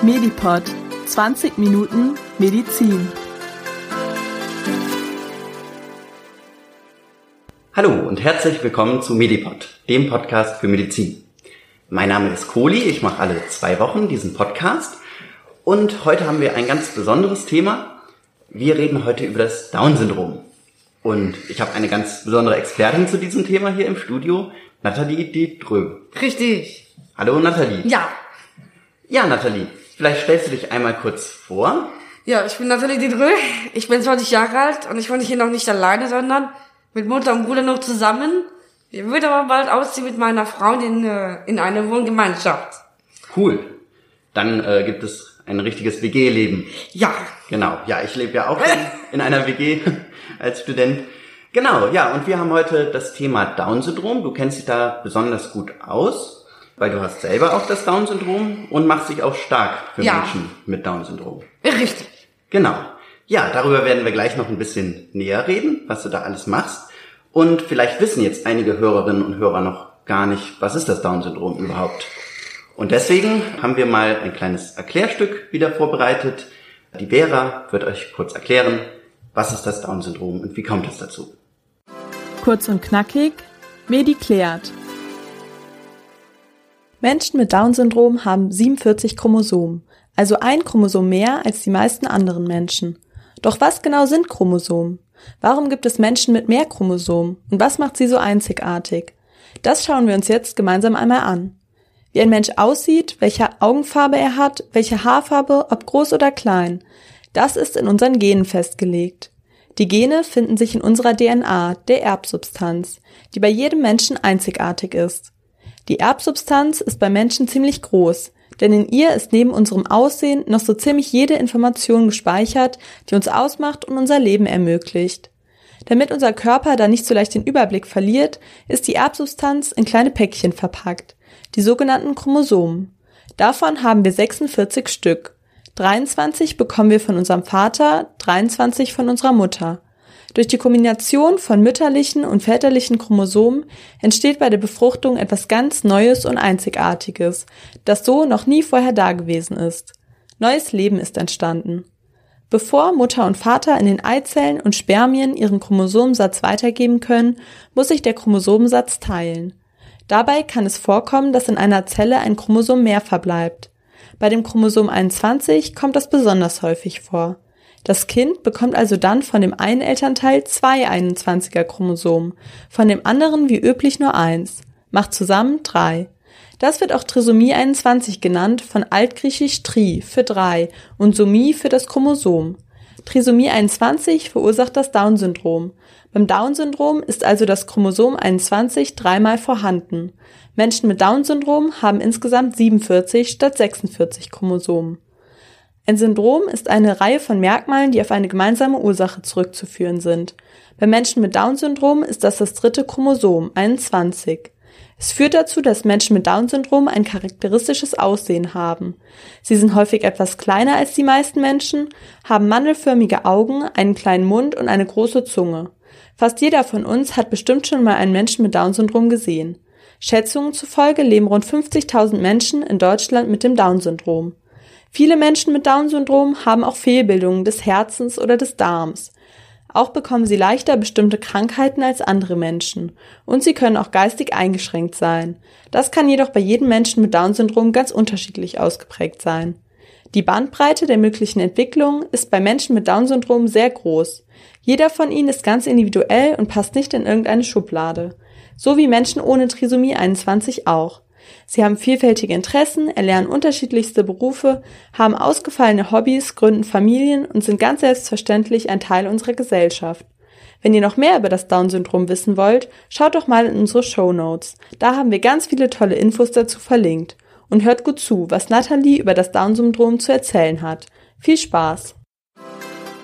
Medipod 20 Minuten Medizin. Hallo und herzlich willkommen zu Medipod, dem Podcast für Medizin. Mein Name ist Kohli, ich mache alle zwei Wochen diesen Podcast und heute haben wir ein ganz besonderes Thema. Wir reden heute über das Down-Syndrom. Und ich habe eine ganz besondere Expertin zu diesem Thema hier im Studio, Nathalie Dietrö. Richtig. Hallo Nathalie. Ja. Ja, Nathalie, vielleicht stellst du dich einmal kurz vor. Ja, ich bin Nathalie Dietrö. Ich bin 20 Jahre alt und ich wohne hier noch nicht alleine, sondern mit Mutter und Bruder noch zusammen. Ich würde aber bald ausziehen mit meiner Frau in, äh, in eine Wohngemeinschaft. Cool. Dann äh, gibt es ein richtiges WG-Leben. Ja. Genau. Ja, ich lebe ja auch in, in einer WG als Student. Genau, ja, und wir haben heute das Thema Down-Syndrom. Du kennst dich da besonders gut aus, weil du hast selber auch das Down-Syndrom und machst dich auch stark für Ja. Menschen mit Down-Syndrom. Richtig. Genau. Ja, darüber werden wir gleich noch ein bisschen näher reden, was du da alles machst. Und vielleicht wissen jetzt einige Hörerinnen und Hörer noch gar nicht, was ist das Down-Syndrom überhaupt. Und deswegen haben wir mal ein kleines Erklärstück wieder vorbereitet. Die Vera wird euch kurz erklären, was ist das Down-Syndrom und wie kommt es dazu. Kurz und knackig, Mediklärt. Menschen mit Down-Syndrom haben 47 Chromosomen, also ein Chromosom mehr als die meisten anderen Menschen. Doch was genau sind Chromosomen? Warum gibt es Menschen mit mehr Chromosomen und was macht sie so einzigartig? Das schauen wir uns jetzt gemeinsam einmal an. Wie ein Mensch aussieht, welche Augenfarbe er hat, welche Haarfarbe, ob groß oder klein, das ist in unseren Genen festgelegt. Die Gene finden sich in unserer DNA, der Erbsubstanz, die bei jedem Menschen einzigartig ist. Die Erbsubstanz ist bei Menschen ziemlich groß, denn in ihr ist neben unserem Aussehen noch so ziemlich jede Information gespeichert, die uns ausmacht und unser Leben ermöglicht. Damit unser Körper da nicht so leicht den Überblick verliert, ist die Erbsubstanz in kleine Päckchen verpackt, die sogenannten Chromosomen. Davon haben wir 46 Stück. 23 bekommen wir von unserem Vater, 23 von unserer Mutter. Durch die Kombination von mütterlichen und väterlichen Chromosomen entsteht bei der Befruchtung etwas ganz Neues und Einzigartiges, das so noch nie vorher dagewesen ist. Neues Leben ist entstanden. Bevor Mutter und Vater in den Eizellen und Spermien ihren Chromosomensatz weitergeben können, muss sich der Chromosomensatz teilen. Dabei kann es vorkommen, dass in einer Zelle ein Chromosom mehr verbleibt. Bei dem Chromosom 21 kommt das besonders häufig vor. Das Kind bekommt also dann von dem einen Elternteil zwei 21er Chromosomen, von dem anderen wie üblich nur eins, macht zusammen drei. Das wird auch Trisomie 21 genannt, von altgriechisch tri für drei und Somie für das Chromosom. Trisomie 21 verursacht das Down-Syndrom. Beim Down-Syndrom ist also das Chromosom 21 dreimal vorhanden. Menschen mit Down-Syndrom haben insgesamt 47 statt 46 Chromosomen. Ein Syndrom ist eine Reihe von Merkmalen, die auf eine gemeinsame Ursache zurückzuführen sind. Bei Menschen mit Down-Syndrom ist das das dritte Chromosom, 21. Es führt dazu, dass Menschen mit Down-Syndrom ein charakteristisches Aussehen haben. Sie sind häufig etwas kleiner als die meisten Menschen, haben mandelförmige Augen, einen kleinen Mund und eine große Zunge. Fast jeder von uns hat bestimmt schon mal einen Menschen mit Down-Syndrom gesehen. Schätzungen zufolge leben rund 50.000 Menschen in Deutschland mit dem Down-Syndrom. Viele Menschen mit Down-Syndrom haben auch Fehlbildungen des Herzens oder des Darms. Auch bekommen sie leichter bestimmte Krankheiten als andere Menschen und sie können auch geistig eingeschränkt sein. Das kann jedoch bei jedem Menschen mit Down-Syndrom ganz unterschiedlich ausgeprägt sein. Die Bandbreite der möglichen Entwicklungen ist bei Menschen mit Down-Syndrom sehr groß. Jeder von ihnen ist ganz individuell und passt nicht in irgendeine Schublade. So wie Menschen ohne Trisomie 21 auch. Sie haben vielfältige Interessen, erlernen unterschiedlichste Berufe, haben ausgefallene Hobbys, gründen Familien und sind ganz selbstverständlich ein Teil unserer Gesellschaft. Wenn ihr noch mehr über das Down-Syndrom wissen wollt, schaut doch mal in unsere Show Notes. Da haben wir ganz viele tolle Infos dazu verlinkt. Und hört gut zu, was Nathalie über das Down-Syndrom zu erzählen hat. Viel Spaß!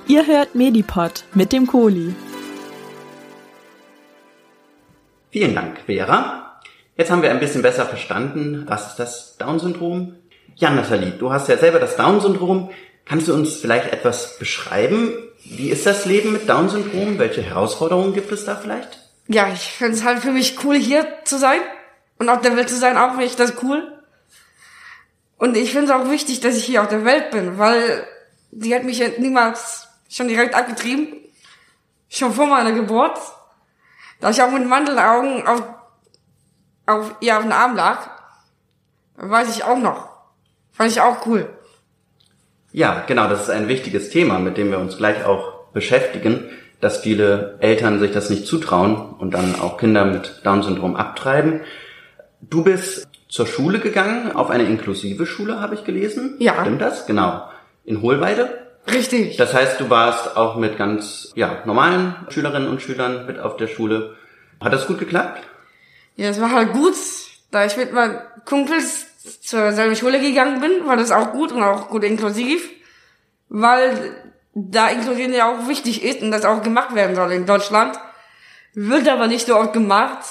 Ihr hört Medipod mit dem Kohli. Vielen Dank, Vera. Jetzt haben wir ein bisschen besser verstanden, was ist das Down-Syndrom. Ja, Nathalie, du hast ja selber das Down-Syndrom. Kannst du uns vielleicht etwas beschreiben? Wie ist das Leben mit Down-Syndrom? Welche Herausforderungen gibt es da vielleicht? Ja, ich finde es halt für mich cool, hier zu sein und auf der Welt zu sein, auch finde ich das cool. Und ich finde es auch wichtig, dass ich hier auf der Welt bin, weil die hat mich ja niemals schon direkt abgetrieben. Schon vor meiner Geburt. Da ich auch mit Mandelaugen auf, auf ihr auf den Arm lag. Weiß ich auch noch. Fand ich auch cool. Ja, genau, das ist ein wichtiges Thema, mit dem wir uns gleich auch beschäftigen, dass viele Eltern sich das nicht zutrauen und dann auch Kinder mit Down-Syndrom abtreiben. Du bist zur Schule gegangen, auf eine inklusive Schule, habe ich gelesen. Ja. Stimmt das? Genau. In Hohlweide. Richtig. Das heißt, du warst auch mit ganz ja, normalen Schülerinnen und Schülern mit auf der Schule. Hat das gut geklappt? Ja, es war halt gut, da ich mit meinen Kumpels zur selben Schule gegangen bin, war das auch gut und auch gut inklusiv, weil da Inklusion ja auch wichtig ist und das auch gemacht werden soll in Deutschland. Wird aber nicht so oft gemacht.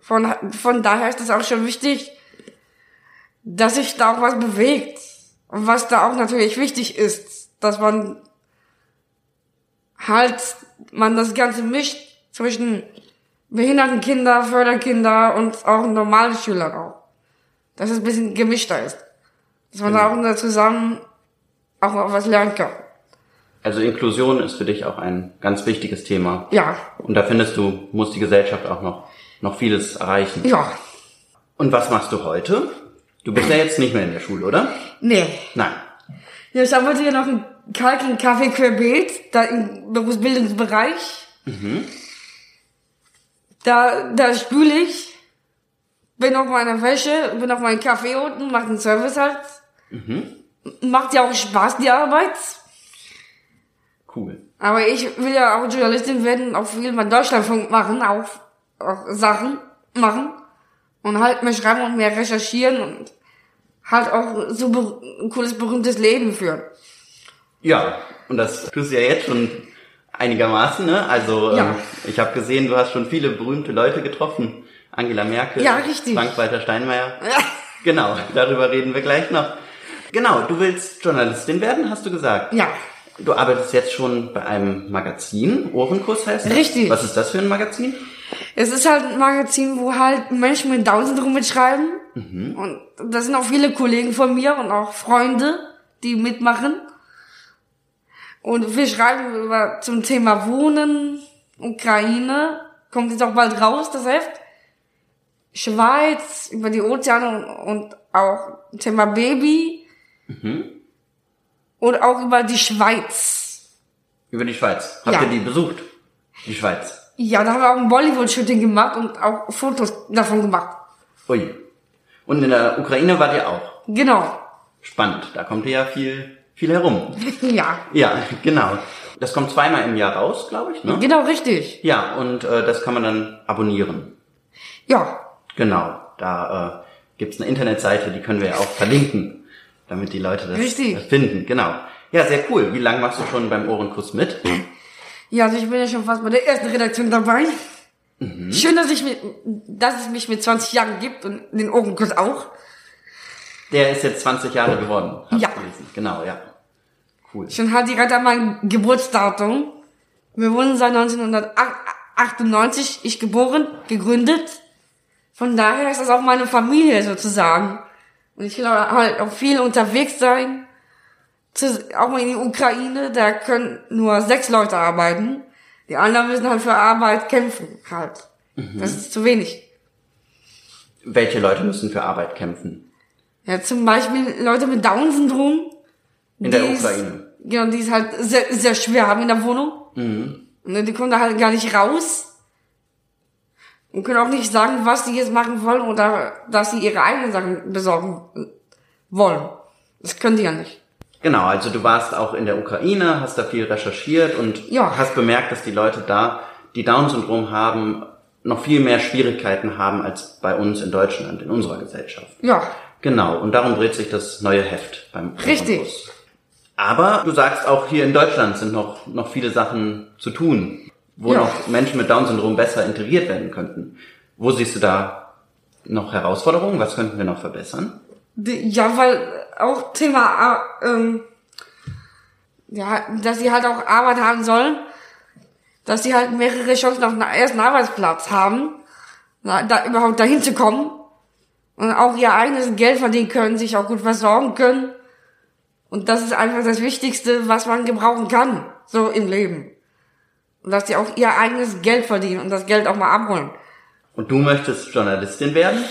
Von, von daher ist es auch schon wichtig, dass sich da auch was bewegt. Und was da auch natürlich wichtig ist, dass man halt, man das Ganze mischt zwischen behinderten Kinder, Förderkinder und auch normalen Schülern auch. Dass es ein bisschen gemischter ist. Dass man da auch zusammen auch was lernen kann. Also Inklusion ist für dich auch ein ganz wichtiges Thema. Ja, Und da findest du, muss die Gesellschaft auch noch, noch vieles erreichen. ja, Und was machst du heute? Du bist ja jetzt nicht mehr in der Schule, oder? nee. Nein. Ja, ich arbeite ja noch im Kalking Kaffee Querbeet, da im Berufsbildungsbereich. Da, da spüle ich, bin auf meiner Wäsche, bin auf meinem Kaffee unten, mach den Service halt. Macht ja auch Spaß, die Arbeit. Cool. Aber ich will ja auch Journalistin werden, auch viel beim Deutschlandfunk machen, auch, auch Sachen machen. Und halt mehr schreiben und mehr recherchieren und halt auch so ein cooles, berühmtes Leben führen. Ja, und das tust du ja jetzt schon einigermaßen, ne? Also Ja. ähm, ich habe gesehen, du hast schon viele berühmte Leute getroffen. Angela Merkel, Ja, richtig. Frank-Walter Steinmeier. Genau, darüber reden wir gleich noch. Genau, du willst Journalistin werden, hast du gesagt. Ja. Du arbeitest jetzt schon bei einem Magazin, Ohrenkuss heißt das. Richtig. Was ist das für ein Magazin? Es ist halt ein Magazin, wo halt Menschen mit Down-Syndrom mitschreiben. Und da sind auch viele Kollegen von mir und auch Freunde, die mitmachen. Und wir schreiben über zum Thema Wohnen, Ukraine, kommt jetzt auch bald raus, das Heft. Schweiz, über die Ozeane und, auch Thema Baby. Und auch über die Schweiz. Über die Schweiz. Habt Ja. ihr die besucht? Die Schweiz. Ja, da haben wir auch ein Bollywood-Shooting gemacht und auch Fotos davon gemacht. Ui. Und in der Ukraine wart ihr auch. Genau. Spannend. Da kommt ihr ja viel, viel herum. Ja. Ja, genau. Das kommt zweimal im Jahr raus, glaube ich, ne? Genau, richtig. Ja, und äh, das kann man dann abonnieren. Ja. Genau. Da äh, gibt's eine Internetseite, die können wir ja auch verlinken, damit die Leute das, Richtig. finden. Genau. Ja, sehr cool. Wie lange machst du schon beim Ohrenkuss mit? Ja, also ich bin ja schon fast bei der ersten Redaktion dabei. Schön, dass ich mit, dass es mich mit 20 Jahren gibt und den Ohrenkurs auch. Der ist jetzt 20 Jahre geworden. Ja. gelesen. Genau, ja. Cool. Schon halt direkt an mein Geburtsdatum. Wir wurden seit 1998, ich geboren, gegründet. Von daher ist das auch meine Familie sozusagen. Und ich will halt auch viel unterwegs sein. Auch mal in die Ukraine, da können nur sechs Leute arbeiten. Die anderen müssen halt für Arbeit kämpfen, halt. Das ist zu wenig. Welche Leute müssen für Arbeit kämpfen? Ja, zum Beispiel Leute mit Down-Syndrom. In der die Genau, die es halt sehr, sehr schwer haben in der Wohnung. Und die kommen da halt gar nicht raus. Und können auch nicht sagen, was sie jetzt machen wollen oder dass sie ihre eigenen Sachen besorgen wollen. Das können die ja nicht. Genau, also du warst auch in der Ukraine, hast da viel recherchiert und Ja. hast bemerkt, dass die Leute da, die Down-Syndrom haben, noch viel mehr Schwierigkeiten haben als bei uns in Deutschland, in unserer Gesellschaft. Ja, Genau, und darum dreht sich das neue Heft beim Richtig. Ohrenkuss. Aber du sagst auch hier in Deutschland sind noch, noch viele Sachen zu tun, wo Ja. noch Menschen mit Down-Syndrom besser integriert werden könnten. Wo siehst du da noch Herausforderungen? Was könnten wir noch verbessern? ja, weil auch Thema, äh, ähm, ja, dass sie halt auch Arbeit haben sollen, dass sie halt mehrere Chancen auf einen ersten Arbeitsplatz haben, na, da überhaupt dahin zu kommen und auch ihr eigenes Geld verdienen können, sich auch gut versorgen können. Und das ist einfach das Wichtigste, was man gebrauchen kann, so im Leben. Und dass die auch ihr eigenes Geld verdienen und das Geld auch mal abholen. Und du möchtest Journalistin werden?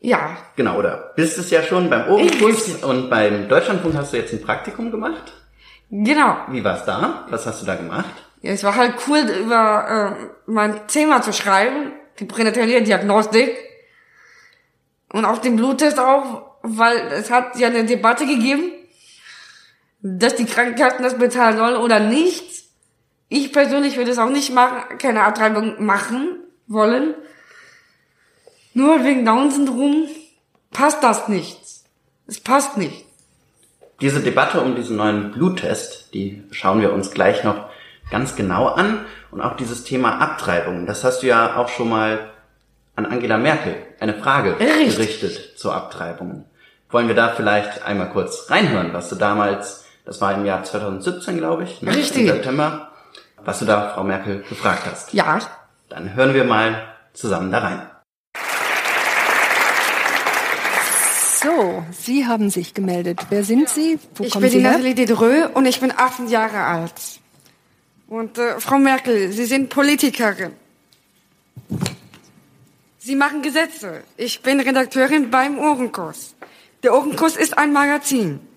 Ja. Genau, oder bist es ja schon beim Ohrenkuss und beim Deutschlandfunk hast du jetzt ein Praktikum gemacht? Genau. Wie war's da? Was hast du da gemacht? Ja, es war halt cool, über äh, mein Thema zu schreiben, die pränatäre Diagnostik. Und auch den Bluttest auch, weil es hat ja eine Debatte gegeben, dass die Krankenkassen das bezahlen sollen oder nicht. Ich persönlich würde es auch nicht machen, keine Abtreibung machen wollen. Nur wegen Down-Syndrom passt das nicht. Es passt nicht. Diese Debatte um diesen neuen Bluttest, die schauen wir uns gleich noch ganz genau an. Und auch dieses Thema Abtreibung, das hast du ja auch schon mal an Angela Merkel eine Frage Richtig. gerichtet zur Abtreibung. Wollen wir da vielleicht einmal kurz reinhören, was du damals, das war im Jahr 2017, glaube ich, ne? Richtig. im September, was du da Frau Merkel gefragt hast. Ja. Dann hören wir mal zusammen da rein. So, Sie haben sich gemeldet. Wer sind Sie? Wo Ich kommen bin Sie die? Nathalie Dedreux und ich bin 18 Jahre alt. Und äh, Frau Merkel, Sie sind Politikerin. Sie machen Gesetze. Ich bin Redakteurin beim Ohrenkurs. Der Ohrenkurs ist ein Magazin.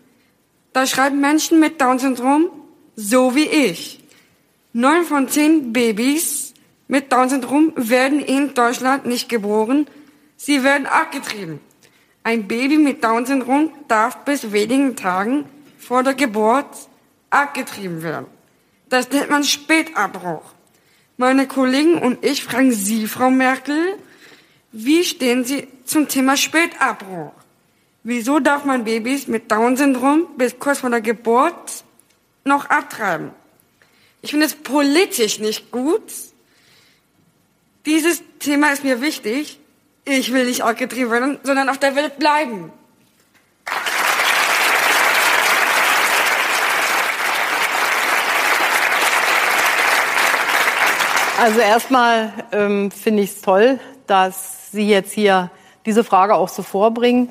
Da schreiben Menschen mit Down-Syndrom, so wie ich. Neun von zehn Babys mit Down-Syndrom werden in Deutschland nicht geboren. Sie werden abgetrieben. Ein Baby mit Down-Syndrom darf bis wenigen Tagen vor der Geburt abgetrieben werden. Das nennt man Spätabbruch. Meine Kollegen und ich fragen Sie, Frau Merkel, wie stehen Sie zum Thema Spätabbruch? Wieso darf man Babys mit Down-Syndrom bis kurz vor der Geburt noch abtreiben? Ich finde es politisch nicht gut. Dieses Thema ist mir wichtig. Ich will nicht abgetrieben werden, sondern auf der Welt bleiben. Also erstmal ähm, finde ich es toll, dass Sie jetzt hier diese Frage auch so vorbringen.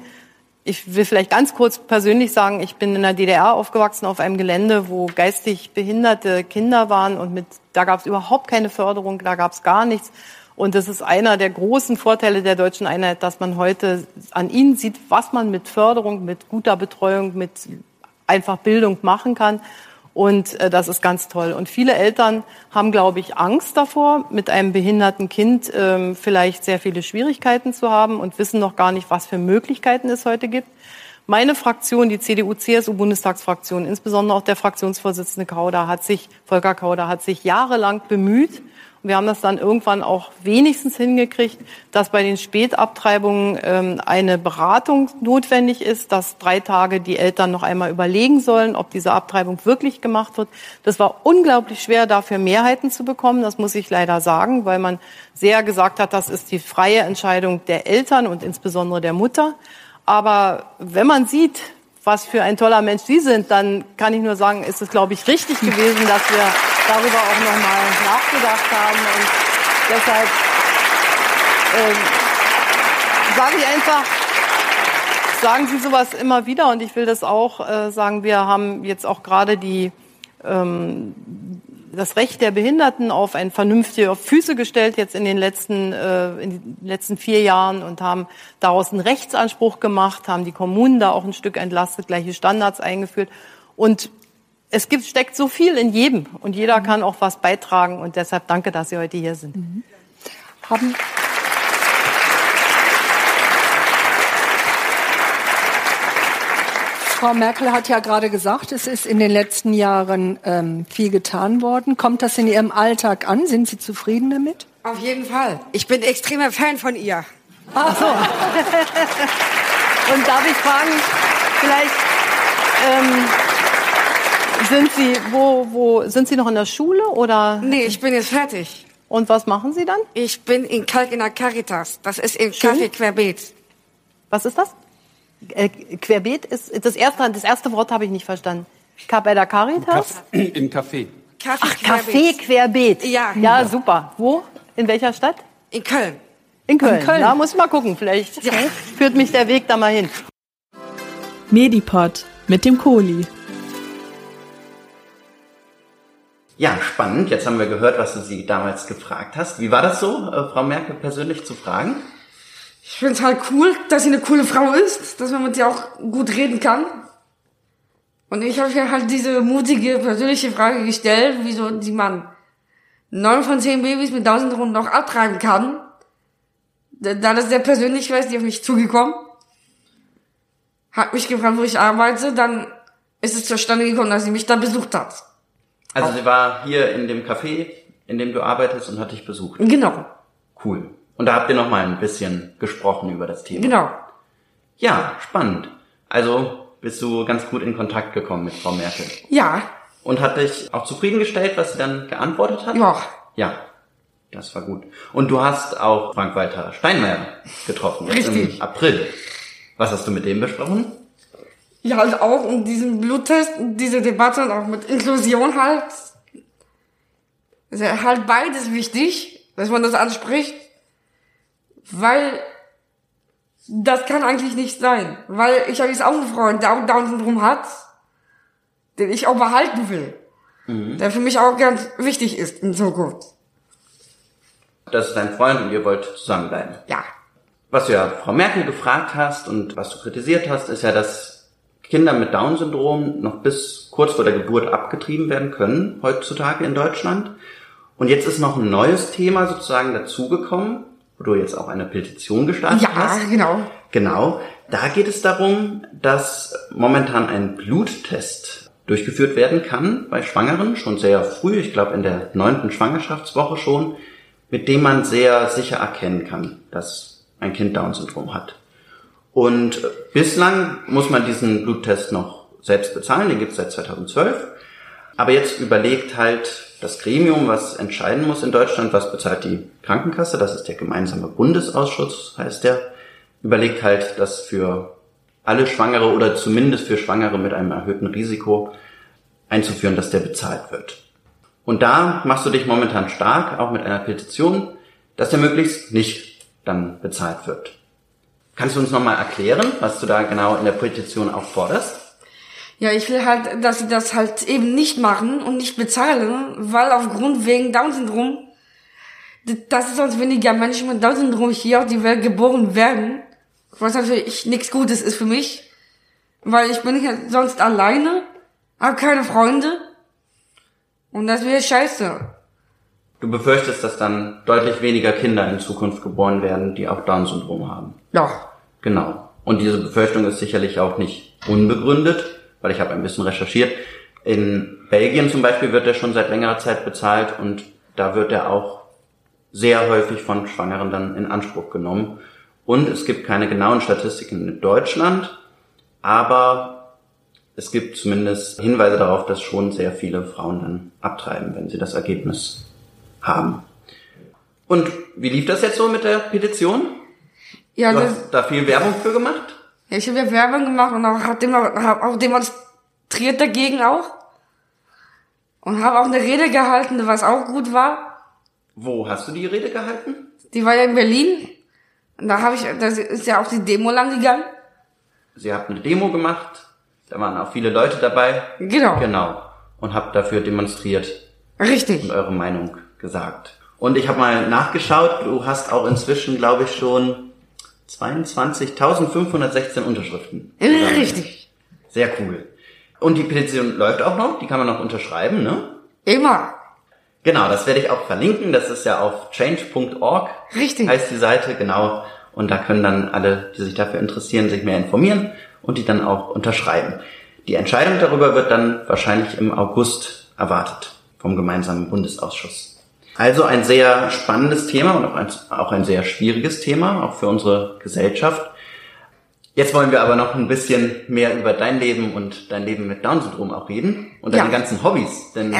Ich will vielleicht ganz kurz persönlich sagen, ich bin in der DDR aufgewachsen auf einem Gelände, wo geistig behinderte Kinder waren und mit, da gab es überhaupt keine Förderung, da gab es gar nichts. Und das ist einer der großen Vorteile der deutschen Einheit, dass man heute an ihnen sieht, was man mit Förderung, mit guter Betreuung, mit einfach Bildung machen kann. Und äh, das ist ganz toll. Und viele Eltern haben, glaube ich, Angst davor, mit einem behinderten Kind ähm, vielleicht sehr viele Schwierigkeiten zu haben und wissen noch gar nicht, was für Möglichkeiten es heute gibt. Meine Fraktion, die CDU-CSU-Bundestagsfraktion, insbesondere auch der Fraktionsvorsitzende Kauder, hat sich, Volker Kauder, hat sich jahrelang bemüht, und wir haben das dann irgendwann auch wenigstens hingekriegt, dass bei den Spätabtreibungen ähm, eine Beratung notwendig ist, dass drei Tage die Eltern noch einmal überlegen sollen, ob diese Abtreibung wirklich gemacht wird. Das war unglaublich schwer, dafür Mehrheiten zu bekommen. Das muss ich leider sagen, weil man sehr gesagt hat, das ist die freie Entscheidung der Eltern und insbesondere der Mutter. Aber wenn man sieht, was für ein toller Mensch Sie sind, dann kann ich nur sagen, ist es, glaube ich, richtig gewesen, dass wir darüber auch nochmal nachgedacht haben. Und deshalb ähm, sage ich einfach, sagen Sie sowas immer wieder und ich will das auch äh, sagen, wir haben jetzt auch gerade die ähm, das Recht der Behinderten auf ein vernünftige auf Füße gestellt jetzt in den letzten äh, in den letzten vier Jahren und haben daraus einen Rechtsanspruch gemacht, haben die Kommunen da auch ein Stück entlastet, gleiche Standards eingeführt. Und es gibt steckt so viel in jedem und jeder kann auch was beitragen. Und deshalb danke, dass Sie heute hier sind. Haben, Frau Merkel hat ja gerade gesagt, es ist in den letzten Jahren ähm, viel getan worden. Kommt das in Ihrem Alltag an? Sind Sie zufrieden damit? Auf jeden Fall. Ich bin extremer Fan von ihr. Ach so. Und darf ich fragen, vielleicht ähm, sind Sie wo wo sind Sie noch in der Schule oder Nee, ich bin jetzt fertig. und was machen Sie dann? Ich bin in Kalk in der Caritas. Das ist in Kaffee Querbeet. Was ist das? Äh, Querbeet ist das erste das erste Wort habe ich nicht verstanden. Ka- Bei der Caritas? Im Café. Kaffee Ach, Café Querbeet. Ja. Ja, super. Wo? In welcher Stadt? In Köln. In Köln. In Köln. Da muss ich mal gucken. Vielleicht führt mich der Weg da mal hin. Medipod mit dem Kohli. Ja, spannend. Jetzt haben wir gehört, was du sie damals gefragt hast. Wie war das so, äh, Frau Merkel persönlich zu fragen? Ich finde es halt cool, dass sie eine coole Frau ist, dass man mit ihr auch gut reden kann. Und ich habe ihr halt diese mutige, persönliche Frage gestellt, wieso die man neun von zehn Babys mit Down-Syndrom noch abtreiben kann. Da da das sehr persönlich war, ist die auf mich zugekommen. Hat mich gefragt, wo ich arbeite, dann ist es zustande gekommen, dass sie mich da besucht hat. Also sie war hier in dem Café, in dem du arbeitest und hat dich besucht. Genau, Cool. Und da habt ihr noch mal ein bisschen gesprochen über das Thema. genau. Ja, spannend. Also bist du ganz gut in Kontakt gekommen mit Frau Merkel. Ja, Und hat dich auch zufriedengestellt, was sie dann geantwortet hat? ja. Ja, das war gut. Und du hast auch Frank-Walter Steinmeier getroffen, Richtig. im April. Was hast du mit dem besprochen? Ja, halt auch um diesen Bluttest, diese Debatte und auch mit Inklusion halt. Ist ja halt beides wichtig, dass man das anspricht. Weil das kann eigentlich nicht sein. Weil ich habe jetzt auch einen Freund, der auch Down-Syndrom hat, den ich auch behalten will. Der für mich auch ganz wichtig ist in Zukunft. Das ist dein Freund und ihr wollt zusammenbleiben. Ja. Was du ja Frau Merkel gefragt hast und was du kritisiert hast, ist ja, dass Kinder mit Down-Syndrom noch bis kurz vor der Geburt abgetrieben werden können, heutzutage in Deutschland. Und jetzt ist noch ein neues Thema sozusagen dazugekommen, wo du jetzt auch eine Petition gestartet Ja, hast. genau. Genau. Da geht es darum, dass momentan ein Bluttest durchgeführt werden kann bei Schwangeren, schon sehr früh, ich glaube in der neunten Schwangerschaftswoche schon, mit dem man sehr sicher erkennen kann, dass ein Kind Down-Syndrom hat. Und bislang muss man diesen Bluttest noch selbst bezahlen, den gibt es seit 2012. Aber jetzt überlegt halt das Gremium, was entscheiden muss in Deutschland, was bezahlt die Krankenkasse, das ist der gemeinsame Bundesausschuss, heißt der, überlegt halt, dass für alle Schwangere oder zumindest für Schwangere mit einem erhöhten Risiko einzuführen, dass der bezahlt wird. Und da machst du dich momentan stark, auch mit einer Petition, dass der möglichst nicht dann bezahlt wird. Kannst du uns nochmal erklären, was du da genau in der Petition auch forderst? Ja, ich will halt, dass sie das halt eben nicht machen und nicht bezahlen, weil aufgrund wegen Down-Syndrom, dass sonst weniger Menschen mit Down-Syndrom hier auf die Welt geboren werden, was natürlich nichts Gutes ist für mich, weil ich bin hier sonst alleine, habe keine Freunde und das wäre scheiße. Du befürchtest, dass dann deutlich weniger Kinder in Zukunft geboren werden, die auch Down-Syndrom haben. Ja, Genau. Und diese Befürchtung ist sicherlich auch nicht unbegründet, weil ich habe ein bisschen recherchiert. In Belgien zum Beispiel wird er schon seit längerer Zeit bezahlt und da wird er auch sehr häufig von Schwangeren dann in Anspruch genommen. Und es gibt keine genauen Statistiken in Deutschland, aber es gibt zumindest Hinweise darauf, dass schon sehr viele Frauen dann abtreiben, wenn sie das Ergebnis haben. Und wie lief das jetzt so mit der Petition? ja, Du hast da viel Werbung für gemacht? Ja ich habe ja Werbung gemacht und auch, hab dem- hab auch demonstriert dagegen auch. Und habe auch eine Rede gehalten, was auch gut war. Wo hast du die Rede gehalten? Die war ja in Berlin. Und da habe ich, das ist ja auch die Demo lang gegangen. Sie habt eine Demo gemacht, da waren auch viele Leute dabei. Genau. Genau. Und habt dafür demonstriert Richtig. und eure Meinung gesagt. Und ich habe mal nachgeschaut, du hast auch inzwischen, glaube ich, schon 22.516 Unterschriften. gesammelt. Richtig. Sehr cool. Und die Petition läuft auch noch, die kann man noch unterschreiben, ne? Immer. Genau, das werde ich auch verlinken. Das ist ja auf change.org. Richtig. Heißt die Seite, genau. Und da können dann alle, die sich dafür interessieren, sich mehr informieren und die dann auch unterschreiben. Die Entscheidung darüber wird dann wahrscheinlich im August erwartet vom gemeinsamen Bundesausschuss. Also ein sehr spannendes Thema und auch ein, auch ein sehr schwieriges Thema, auch für unsere Gesellschaft. Jetzt wollen wir aber noch ein bisschen mehr über dein Leben und dein Leben mit Down-Syndrom auch reden und deine Ja. ganzen Hobbys. Denn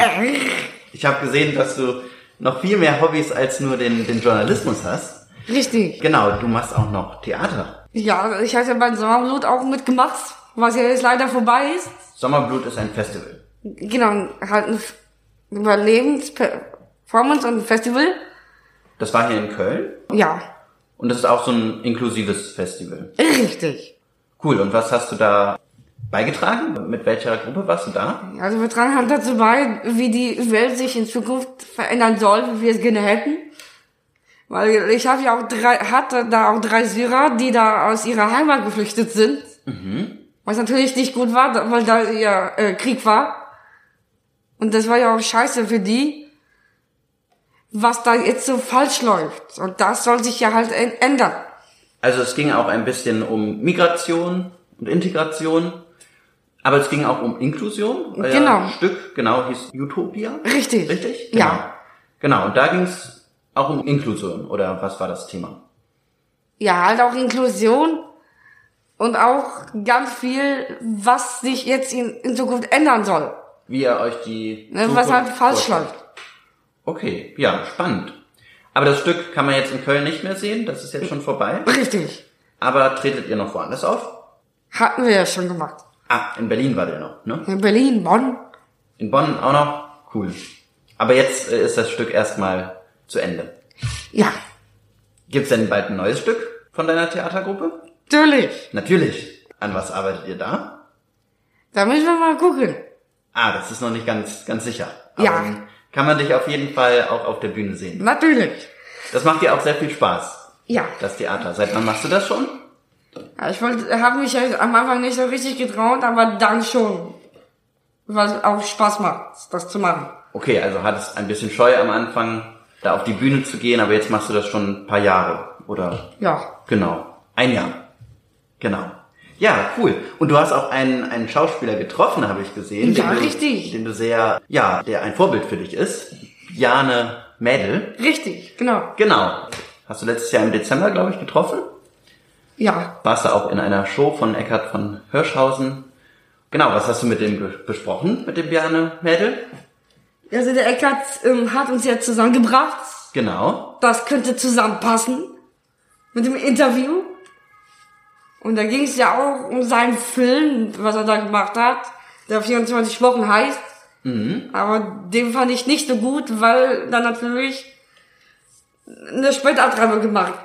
ich habe gesehen, dass du noch viel mehr Hobbys als nur den, den Journalismus hast. Richtig. Genau, du machst auch noch Theater. Ja, ich hatte beim Sommerblut auch mitgemacht, was ja jetzt leider vorbei ist. Sommerblut ist ein Festival. Genau, halt ein F- Überlebensperformance und Festival. Das war hier in Köln. Ja. Und das ist auch so ein inklusives Festival. Richtig. Cool. Und was hast du da beigetragen? Mit welcher Gruppe warst du da? Also wir tragen halt dazu bei, wie die Welt sich in Zukunft verändern soll, wie wir es gerne hätten. Weil ich habe ja auch drei, hatte da auch drei Syrer, die da aus ihrer Heimat geflüchtet sind. Was natürlich nicht gut war, weil da ja äh, Krieg war. Und das war ja auch scheiße für die, was da jetzt so falsch läuft. Und das soll sich ja halt ändern. Also es ging auch ein bisschen um Migration und Integration. Aber es ging auch um Inklusion. Weil Genau. Ja ein Stück, genau, hieß Utopia. Richtig. Richtig? Ja. Genau. Und da ging es auch um Inklusion. Oder was war das Thema? Ja, halt auch Inklusion und auch ganz viel, was sich jetzt in, in Zukunft ändern soll. Wie ihr euch die Ne, was halt falsch läuft. Okay, ja, spannend. Aber das Stück kann man jetzt in Köln nicht mehr sehen, das ist jetzt schon vorbei. Richtig. Aber tretet ihr noch woanders auf? Hatten wir ja schon gemacht. Ah, in Berlin war der noch, ne? In Berlin, Bonn. In Bonn auch noch? Cool. Aber jetzt äh, ist das Stück erstmal zu Ende. Ja, Gibt's denn bald ein neues Stück von deiner Theatergruppe? natürlich. Natürlich. An was arbeitet ihr da? Da müssen wir mal gucken. Ah, das ist noch nicht ganz, ganz sicher. Aber Ja. Kann man dich auf jeden Fall auch auf der Bühne sehen. Natürlich. Das macht dir auch sehr viel Spaß, Ja. das Theater. Seit wann machst du das schon? Ja, Ich wollte, habe mich am Anfang nicht so richtig getraut, aber dann schon. Weil es auch Spaß macht, das zu machen. Okay, also hattest ein bisschen Scheu am Anfang, da auf die Bühne zu gehen, aber jetzt machst du das schon ein paar Jahre, oder? Ja. Genau. Ein Jahr. Genau. Ja, cool. Und du hast auch einen, einen Schauspieler getroffen, habe ich gesehen. Ja, den du, richtig. Den du sehr, ja, der ein Vorbild für dich ist. Jane Mädel. Richtig, genau. Genau. Hast du letztes Jahr im Dezember, glaube ich, getroffen? Ja. Warst du auch in einer Show von Eckhard von Hirschhausen? Genau, was hast du mit dem be- besprochen, mit dem Bjane Mädel? Also der Eckert ähm, hat uns jetzt zusammengebracht. Genau. Das könnte zusammenpassen mit dem Interview. Und da ging es ja auch um seinen Film, was er da gemacht hat, der 24 Wochen heißt. Aber den fand ich nicht so gut, weil da natürlich eine Spätabtreibung gemacht,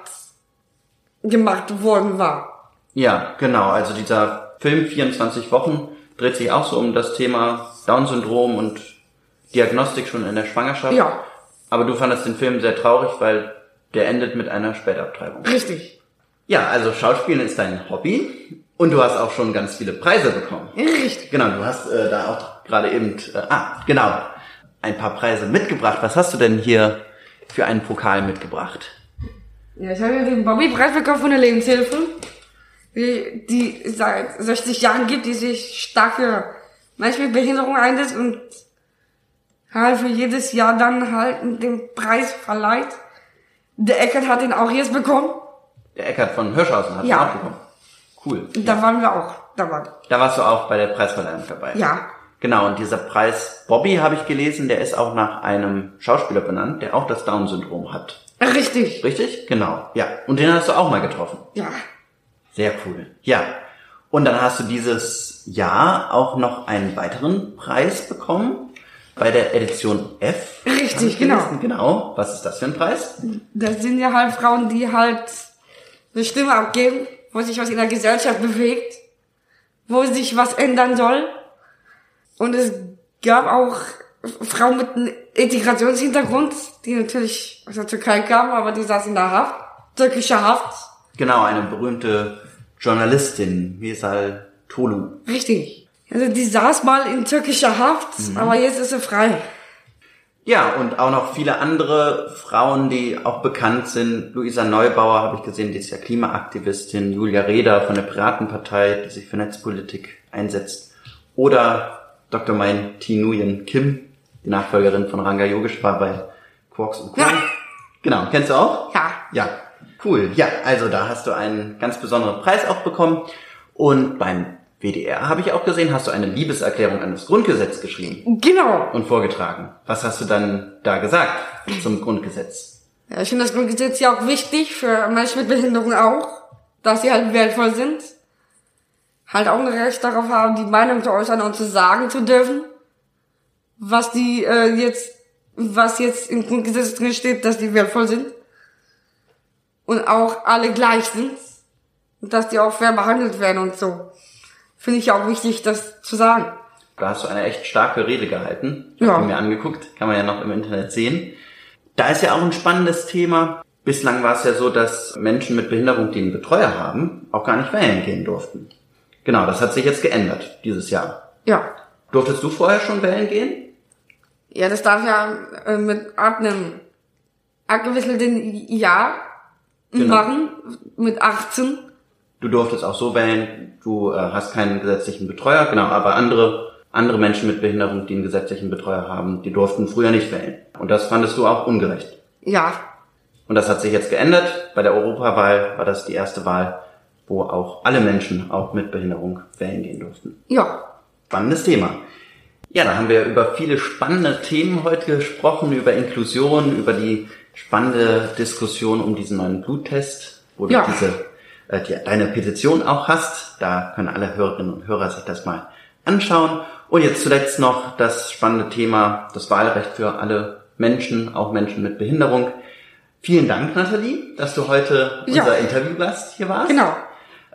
gemacht worden war. Ja, genau. Also dieser Film 24 Wochen dreht sich auch so um das Thema Down-Syndrom und Diagnostik schon in der Schwangerschaft. Ja. Aber du fandest den Film sehr traurig, weil der endet mit einer Spätabtreibung. Richtig. Ja, also Schauspielen ist dein Hobby und du hast auch schon ganz viele Preise bekommen. Richtig. Genau, du hast äh, da auch gerade eben, äh, ah, genau, ein paar Preise mitgebracht. Was hast du denn hier für einen Pokal mitgebracht? Ja, ich habe ja den Bobby-Preis bekommen von der Lebenshilfe, die, die seit 60 Jahren gibt, die sich stark für Menschen mit Behinderung einsetzt und halt für jedes Jahr dann halt den Preis verleiht. Der Eckert hat den auch jetzt bekommen. Der Eckart von Hirschhausen hat Ja. auch bekommen. Cool. Da waren wir auch dabei. Da warst du auch bei der Preisverleihung dabei. Ja. Genau, und dieser Preis Bobby habe ich gelesen, der ist auch nach einem Schauspieler benannt, der auch das Down-Syndrom hat. Richtig. Richtig? Genau. Ja. Und den hast du auch mal getroffen. Ja. Sehr cool. Ja. Und dann hast du dieses Jahr auch noch einen weiteren Preis bekommen bei der Edition F. Richtig, genau. Genau. Was ist das für ein Preis? Das sind ja halt Frauen, die halt eine Stimme abgeben, wo sich was in der Gesellschaft bewegt, wo sich was ändern soll. Und es gab auch Frauen mit einem Integrationshintergrund, die natürlich aus der Türkei kamen, aber die saßen in der Haft, türkischer Haft. Genau, eine berühmte Journalistin, Misal Tolu. Richtig. Also die saß mal in türkischer Haft, aber jetzt ist sie frei. Ja, und auch noch viele andere Frauen, die auch bekannt sind. Luisa Neubauer habe ich gesehen, die ist ja Klimaaktivistin. Julia Reda von der Piratenpartei, die sich für Netzpolitik einsetzt. Oder Dr. Mein Thi Nguyen Kim, die Nachfolgerin von Ranga Yogeshwar bei Quarks und Co. Ja. Genau, kennst du auch? Ja. Ja, cool. Ja, also da hast du einen ganz besonderen Preis auch bekommen. Und beim WDR habe ich auch gesehen, hast du eine Liebeserklärung an das Grundgesetz geschrieben Genau. und vorgetragen. Was hast du dann da gesagt zum Grundgesetz? Ja, ich finde das Grundgesetz ja auch wichtig für Menschen mit Behinderung auch, dass sie halt wertvoll sind. Halt auch ein Recht darauf haben, die Meinung zu äußern und zu sagen zu dürfen, was die äh, jetzt, was jetzt im Grundgesetz drin steht, dass die wertvoll sind. und auch alle gleich sind und dass die auch fair behandelt werden und so. Finde ich auch wichtig, das zu sagen. Da hast du eine echt starke Rede gehalten. Ich Ja. habe mir angeguckt, kann man ja noch im Internet sehen. Da ist ja auch ein spannendes Thema. Bislang war es ja so, dass Menschen mit Behinderung, die einen Betreuer haben, auch gar nicht wählen gehen durften. Genau, das hat sich jetzt geändert dieses Jahr. Ja. Durftest du vorher schon wählen gehen? Ja, das darf ja äh, mit ab einem abgewickelten Jahr Genau. machen, mit 18. Du durftest auch so wählen, du äh, hast keinen gesetzlichen Betreuer, genau, aber andere, andere Menschen mit Behinderung, die einen gesetzlichen Betreuer haben, die durften früher nicht wählen. Und das fandest du auch ungerecht. Ja. Und das hat sich jetzt geändert. Bei der Europawahl war das die erste Wahl, wo auch alle Menschen, auch mit Behinderung, wählen gehen durften. Ja. Spannendes Thema. Ja, da haben wir über viele spannende Themen heute gesprochen, über Inklusion, über die spannende Diskussion um diesen neuen Bluttest, wo Ja. diese, äh, die, deine Petition auch hast. Da können alle Hörerinnen und Hörer sich das mal anschauen. Und jetzt zuletzt noch das spannende Thema, das Wahlrecht für alle Menschen, auch Menschen mit Behinderung. Vielen Dank, Nathalie, dass du heute Ja. unser Interviewgast hier warst. Genau.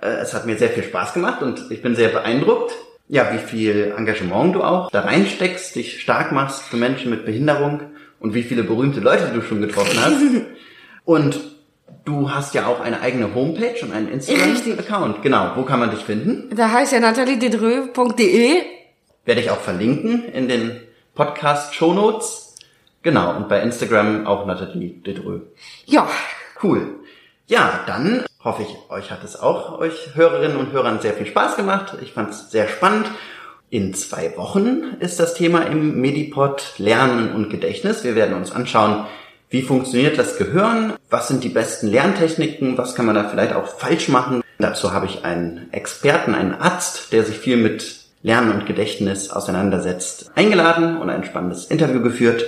Äh, Es hat mir sehr viel Spaß gemacht und ich bin sehr beeindruckt, ja, wie viel Engagement du auch da reinsteckst, dich stark machst für Menschen mit Behinderung und wie viele berühmte Leute du schon getroffen hast. und du hast ja auch eine eigene Homepage und einen. Instagram-Account. Genau, wo kann man dich finden? Da heißt ja nataliededreux.de. Werde ich auch verlinken in den Podcast-Shownotes. Genau, und bei Instagram auch Nathalie Dedreux. Ja. Cool. Ja, dann hoffe ich, euch hat es auch, euch Hörerinnen und Hörern sehr viel Spaß gemacht. Ich fand es sehr spannend. In zwei Wochen ist das Thema im Medipod Lernen und Gedächtnis. Wir werden uns anschauen, wie funktioniert das Gehirn, was sind die besten Lerntechniken, was kann man da vielleicht auch falsch machen. Dazu habe ich einen Experten, einen Arzt, der sich viel mit Lernen und Gedächtnis auseinandersetzt, eingeladen und ein spannendes Interview geführt.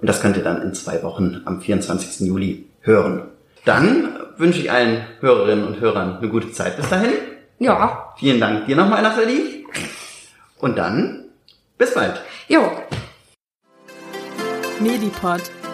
Und das könnt ihr dann in zwei Wochen am 24. Juli hören. Dann wünsche ich allen Hörerinnen und Hörern eine gute Zeit bis dahin. Ja. Vielen Dank dir nochmal, Nathalie. Und dann bis bald. Jo. Medipod.